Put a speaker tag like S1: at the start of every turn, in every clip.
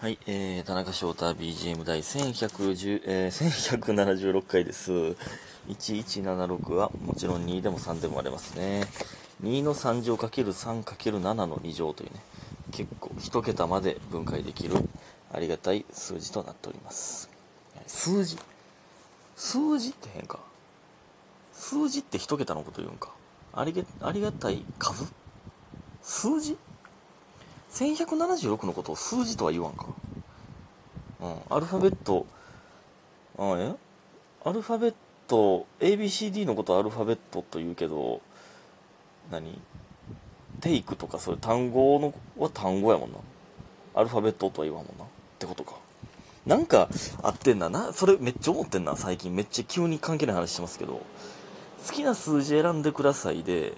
S1: はい、えー、田中翔太 BGM 第1110、えー、1176回です。1176はもちろん2でも3でも割れますね。2の3乗 ×3×7 の2乗というね、結構1桁まで分解できるありがたい数字となっております。数字？数字って変か。数字って1桁のこと言うんか。ありげありがたい数？数字？1176のことを数字とは言わんか。うん。アルファベット、あえ？アルファベット、ABCD のことアルファベットと言うけど、何？テイクとかそういう単語のは単語やもんな。アルファベットとは言わんもんな。ってことか。なんかあってんだな。それめっちゃ思ってんな、最近。めっちゃ急に関係ない話してますけど。好きな数字選んでくださいで、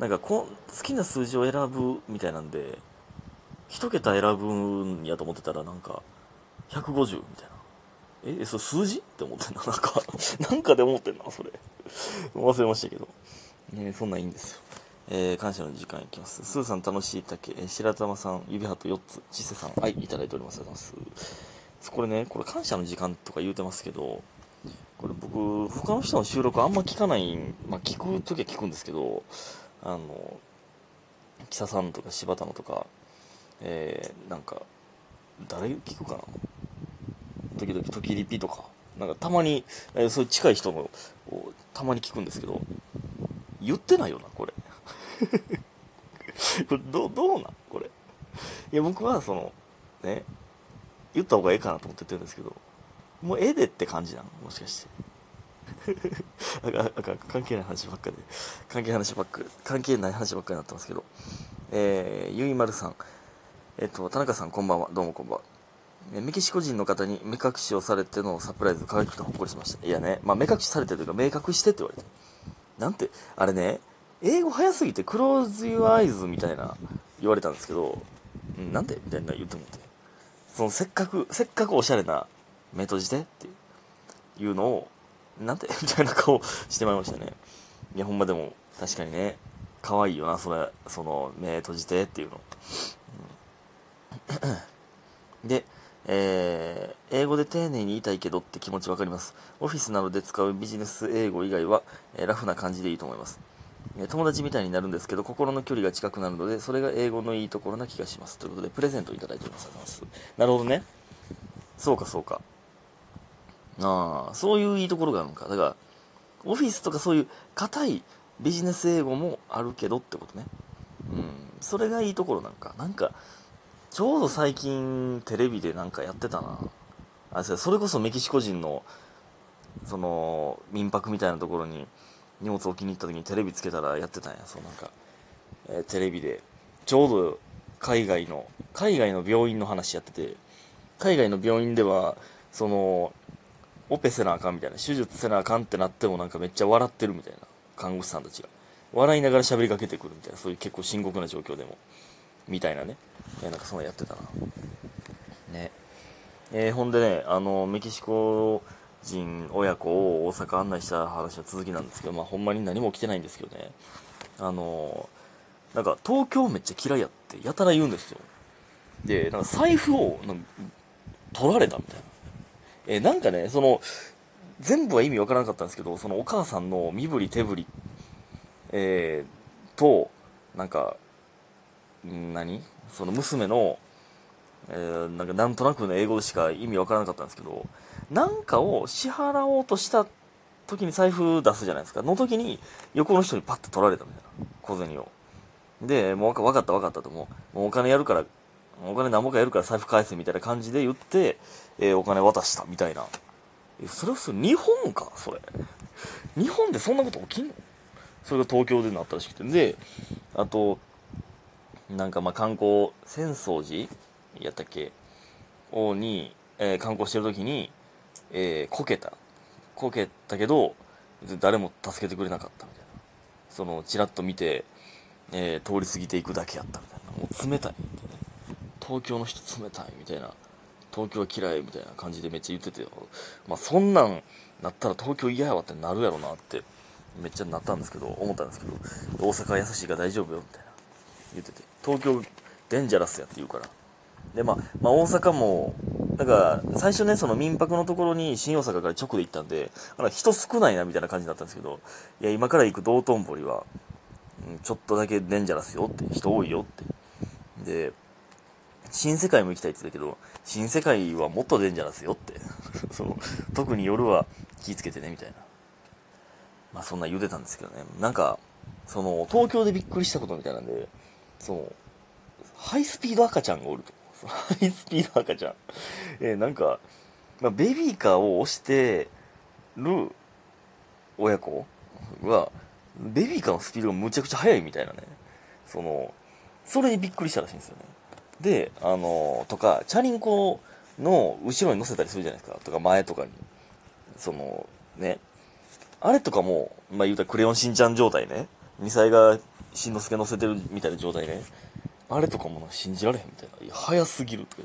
S1: なんかこ好きな数字を選ぶみたいなんで、一桁選ぶんやと思ってたらなんか、150みたいな。え、それ数字？って思ってんな。なんか、なんかで思ってんな、それ。忘れましたけど。ねそんなんいいんですよ。えー、感謝の時間いきます。スーさん楽しい竹、えー白玉さん、指ハート4つ、ちせさん、はい、いただいております。ありがとうございます。これね、これ感謝の時間とか言うてますけど、これ僕、他の人の収録あんま聞かない、まあ聞くときは聞くんですけど、あの、キサさんとか柴田のとか、えー、なんか、誰聞くかな？時々、時リピとか、なんかたまに、えーそういう近い人のたまに聞くんですけど、言ってないよな、これ。これど、どうなん？これ。いや、僕はその、ね、言った方がええかなと思って言ってるんですけど、もう絵でって感じなん？もしかして。あかんあか関係ない話ばっかで、関係ない話ばっか、関係ない話ばっかになってますけど、えー、ゆいまるさん、えっと、田中さんこんばんは、どうもこんばんは。メキシコ人の方に目隠しをされてのサプライズ可愛くてほっこりしました。いやね、まあ目隠しされてというか、明確してって言われて。なんて、あれね、英語早すぎて、クローズ・ユア・アイズみたいな言われたんですけど、うんなんでみたいな言ってもって。そのせっかく、せっかくおしゃれな目閉じてっていうのを、なんでみたいな顔してまいりましたね。いや、ほんまでも、確かにね、可愛いよな、それ、その、目閉じてっていうの。で、えー英語で丁寧に言いたいけどって気持ちわかります。オフィスなどで使うビジネス英語以外は、えーラフな感じでいいと思います。友達みたいになるんですけど、心の距離が近くなるので、それが英語のいいところな気がします。ということで、プレゼントをいただいております。ありがとうございます。なるほどね。そうか、そうか。ああ、そういういいところがあるのか。だから、オフィスとかそういう硬いビジネス英語もあるけどってことね。うん。それがいいところなんか。なんか、ちょうど最近テレビでなんかやってたな。あれそれこそメキシコ人の、その、民泊みたいなところに荷物置きに行った時にテレビつけたらやってたんや。そうなんか、えーテレビで、ちょうど海外の、海外の病院の話やってて、海外の病院では、その、オペせなあかんみたいな、手術せなあかんってなってもなんかめっちゃ笑ってるみたいな、看護師さんたちが。笑いながら喋りかけてくるみたいな、そういう結構深刻な状況でも。みたいなね。えーなんかそんなやってたな。ね。えーほんでね、あの、メキシコ人親子を大阪案内した話は続きなんですけど、まあほんまに何も起きてないんですけどね。あの、なんか東京めっちゃ嫌いやって、やたら言うんですよ。で、なんか財布を取られたみたいな。えーなんかね、その、全部は意味わからなかったんですけど、そのお母さんの身振り手振り、えーと、なんか、ん何？その娘の、えーなんかなんとなくの英語でしか意味わからなかったんですけど、なんかを支払おうとした時に財布出すじゃないですか。の時に横の人にパッて取られたみたいな。小銭を。で、もうわかったわかったと、もう、もうお金やるから、お金何もかやるから財布返せみたいな感じで言って、えーお金渡したみたいな。えそれはそれ日本か？それ。日本でそんなこと起きんの？それが東京でなったらしくて。で、あと、なんかまあ観光、浅草寺やったっけ？をに、えー観光してる時に、えーこけた。こけたけど、誰も助けてくれなかったみたいな。その、ちらっと見て、えー通り過ぎていくだけやったみたいな。もう冷たいみたいな。東京の人冷たいみたいな。東京は嫌いみたいな感じでめっちゃ言ってて、まあそんなんなったら東京嫌やわってなるやろなって、めっちゃなったんですけど、思ったんですけど、大阪は優しいから大丈夫よみたいな言ってて、東京デンジャラスやって言うから、で、まあ、まあ、大阪も、だか、最初ね、その民泊のところに新大阪から直で行ったんで、あの人少ないなみたいな感じだったんですけど、いや、今から行く道頓堀は、うんちょっとだけデンジャラスよって、人多いよって。で、新世界も行きたいって言ったけど、新世界はもっとデンジャラスよって。その、特に夜は気ぃつけてね、みたいな。まあそんな言うてたんですけどね。なんか、その、東京でびっくりしたことみたいなんで、その、ハイスピード赤ちゃんがおると。ハイスピード赤ちゃん。えーなんか、まあ、ベビーカーを押してる親子は、ベビーカーのスピードがむちゃくちゃ速いみたいなね。その、それにびっくりしたらしいんですよね。で、あの、とか、チャリンコの後ろに乗せたりするじゃないですか。とか、前とかに。その、ね。あれとかも、まあ言うたらクレヨンしんちゃん状態ね。2歳がしんのすけ乗せてるみたいな状態ね。あれとかもな信じられへんみたいな。い、早すぎるとか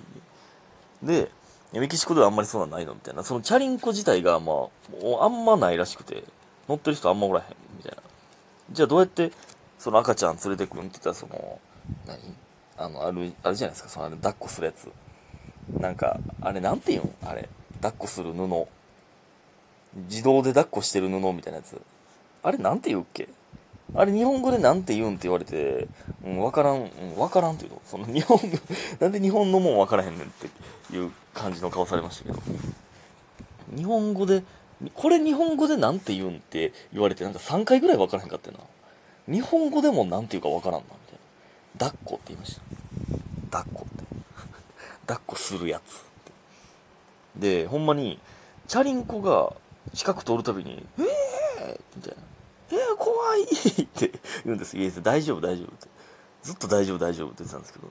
S1: 言って。で、メキシコではあんまりそんなんないのみたいな。そのチャリンコ自体が、まあ、もうあんまないらしくて、乗ってる人あんまおらへんみたいな。じゃあどうやって、その赤ちゃん連れてくんって言ったら、その、何？あの、ある、あるじゃないですか、その、あれ抱っこするやつ。なんか、あれなんて言うん？あれ。抱っこする布。自動で抱っこしてる布みたいなやつ。あれなんて言うっけ？あれ日本語でなんて言うんって言われて、うん、わからん、うん、わからんって言うの？その日本語、なんで日本のもんわからへんねんっていう感じの顔されましたけど。日本語で、これ日本語でなんて言うんって言われて、なんか3回ぐらいわからへんかったよな。日本語でもなんて言うかわからんな、みたいな。抱っこって言いました。抱っこって。抱っこするやつって。で、ほんまに、チャリンコが近く通るたびに、えーみたいな。えー、怖いって言うんです。いや、大丈夫、大丈夫って。ずっと大丈夫、大丈夫って言ってたんですけど、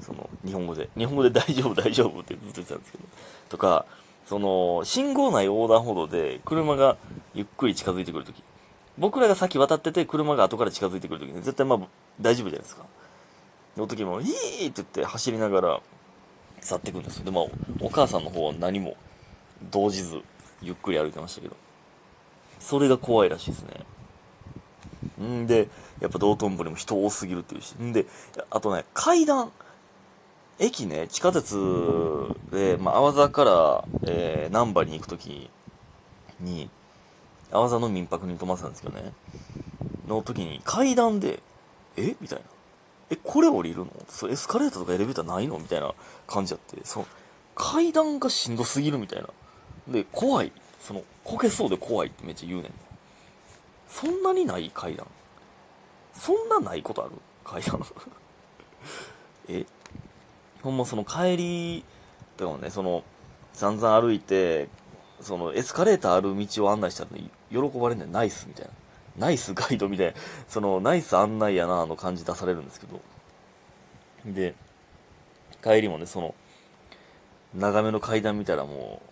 S1: その、日本語で。日本語で大丈夫、大丈夫ってずっと言ってたんですけど。とか、その、信号内横断歩道で車がゆっくり近づいてくるとき。僕らが先渡ってて、車が後から近づいてくるときに、絶対まあ、大丈夫じゃないですか。の時も、ヒーって言って走りながら去っていくんですよ。で、まあ、お母さんの方は何も動じず、ゆっくり歩いてましたけど。それが怖いらしいですね。んで、やっぱ道頓堀も人多すぎるっていうし。んで、あとね、階段。駅ね、地下鉄で、まあ、阿波座から、えー、難波に行くときに、阿波座の民泊に泊まってたんですけどね。の時に階段で、え？みたいな。え、これ降りるの？そエスカレーターとかエレベーターないの？みたいな感じやって、そう、階段がしんどすぎるみたいな。で、怖い。その、こけそうで怖いってめっちゃ言うねん。そんなにない階段？そんなないことある階段？え？ほんまその帰りとかもね、その、散々歩いて、そのエスカレーターある道を案内したら、ね、喜ばれんねんナイスみたいな。ナイスガイドみたいな、そのナイス案内やなの感じ出されるんですけど。で、帰りもね、その、長めの階段見たらもう、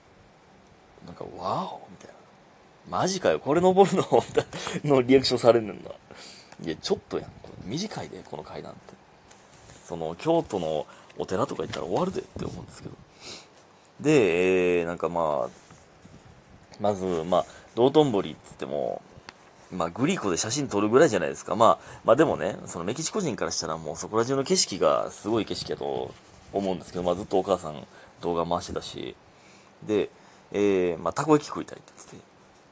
S1: なんか、ワオみたいな。マジかよ、これ登るの？みたいなのリアクションされんねんな。いや、ちょっとやん。これ短いで、この階段って。その、京都のお寺とか行ったら終わるでって思うんですけど。で、えー、なんかまあ、まず、まあ、道頓堀って言っても、まあ、グリコで写真撮るぐらいじゃないですか。まあ、まあでもね、そのメキシコ人からしたらもうそこら中の景色がすごい景色やと思うんですけど、まあずっとお母さん動画回してたし、で、えー、まあたこ焼き食いたいって言ってて、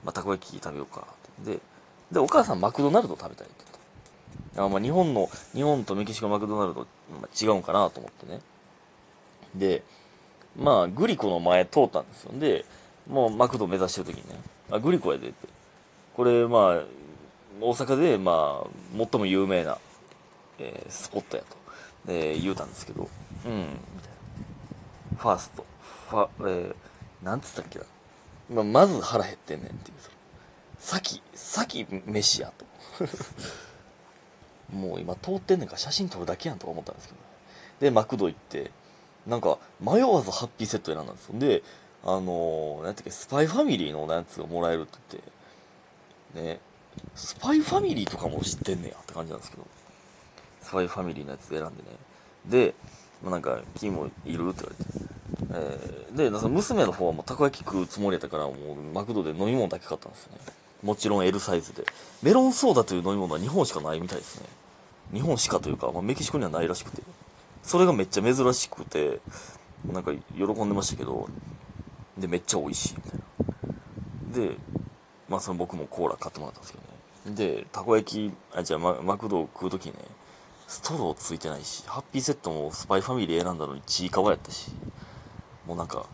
S1: まあたこ焼き食べようかって。で、で、お母さんマクドナルド食べたいって言って。あまあ日本の、日本とメキシコマクドナルド、まあ、違うんかなと思ってね。で、まあグリコの前通ったんですよ。で、もうマクド目指してる時にね、あ、グリコやでって。これ、まあ、大阪で、まあ、最も有名な、えースポットやと、えー言うたんですけど、うん、みたいな。ファースト、ファ、えーなんつったっけな？ま、まず腹減ってんねんっていう。その先、先飯やと。もう今通ってんねんから写真撮るだけやんとか思ったんですけど。で、マクド行って、なんか、迷わずハッピーセット選んだんですよ。で、あのー、なんていうか、スパイファミリーのやつがもらえるって言って、ね、スパイファミリーとかも知ってんねやって感じなんですけど、スパイファミリーのやつ選んでね。で、まあ、なんか、君もいるって言われて。えー、で、なんか娘の方はもうたこ焼き食うつもりやったから、もうマクドで飲み物だけ買ったんですよね。もちろん L サイズで。メロンソーダという飲み物は日本しかないみたいですね。日本しかというか、まあ、メキシコにはないらしくて。それがめっちゃ珍しくて、なんか喜んでましたけど、で、めっちゃ美味しいみたいな。で、まあその僕もコーラ買ってもらったんですけどね。で、たこ焼き、あ、じゃあママクドを食うときね、ストローついてないし、ハッピーセットもスパイファミリー選んだのにちいかわやったし、もうなんか、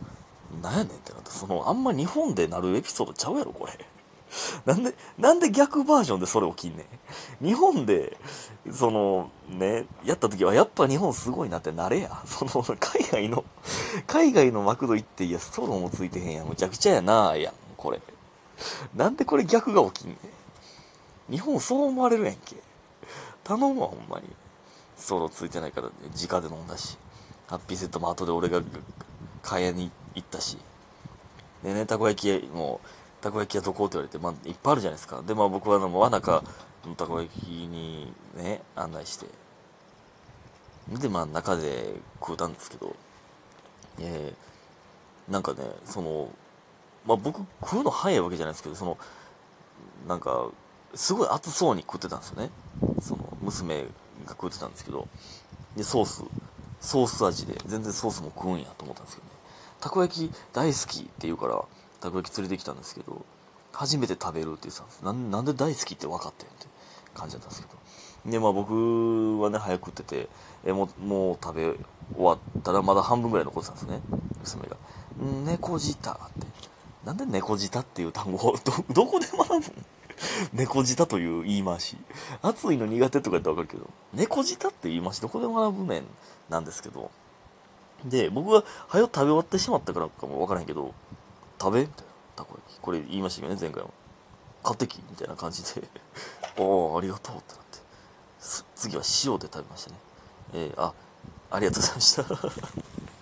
S1: なんやねんってなって、その、あんま日本でなるエピソードちゃうやろ、これ。なんで、なんで逆バージョンでそれ起きんねん。日本で、その、ね、やった時はやっぱ日本すごいなってなれや。その、海外の、海外のマクド行って、いや、ストローもついてへんやん。むちゃくちゃやなやん、これ。なんでこれ逆が起きんねん。日本そう思われるやんけ。頼むわ、ほんまに。ストローついてないから、ね、直で飲んだし。ハッピーセットも後で俺が買いに行ったし。でね、たこ焼きも、たこ焼き屋どこって言われて、まあ、いっぱいあるじゃないですか。で、まあ僕はあの、輪中のたこ焼きにね、案内して、で、まあ中で食うたんですけど、えー、なんかね、その、まあ僕食うの早いわけじゃないですけど、その、なんか、すごい熱そうに食ってたんですよね。その、娘が食ってたんですけど、で、ソース、ソース味で、全然ソースも食うんやと思ったんですけどね。たこ焼き大好きって言うから、たこ焼き連れてきたんですけど、初めて食べるって言ってたんです。なんなんで大好きって分かったよって感じだったんですけど。で、まあ僕はね、早く食ってて、えもう、もう食べ終わったらまだ半分ぐらい残ってたんですね。娘が。猫舌って。なんで猫舌っていう単語をど、どこで学ぶん？猫舌という言い回し。暑いの苦手とか言ったらわかるけど、猫舌って言い回しどこで学ぶねんなんですけど。で、僕は早く食べ終わってしまったからかもわからへんけど、食べみたいな。たこ焼き。これ言いましたけどね、前回も。買ってきみたいな感じで おー、ありがとうってなって。次は塩で食べましたね。えー、あ、ありがとうございました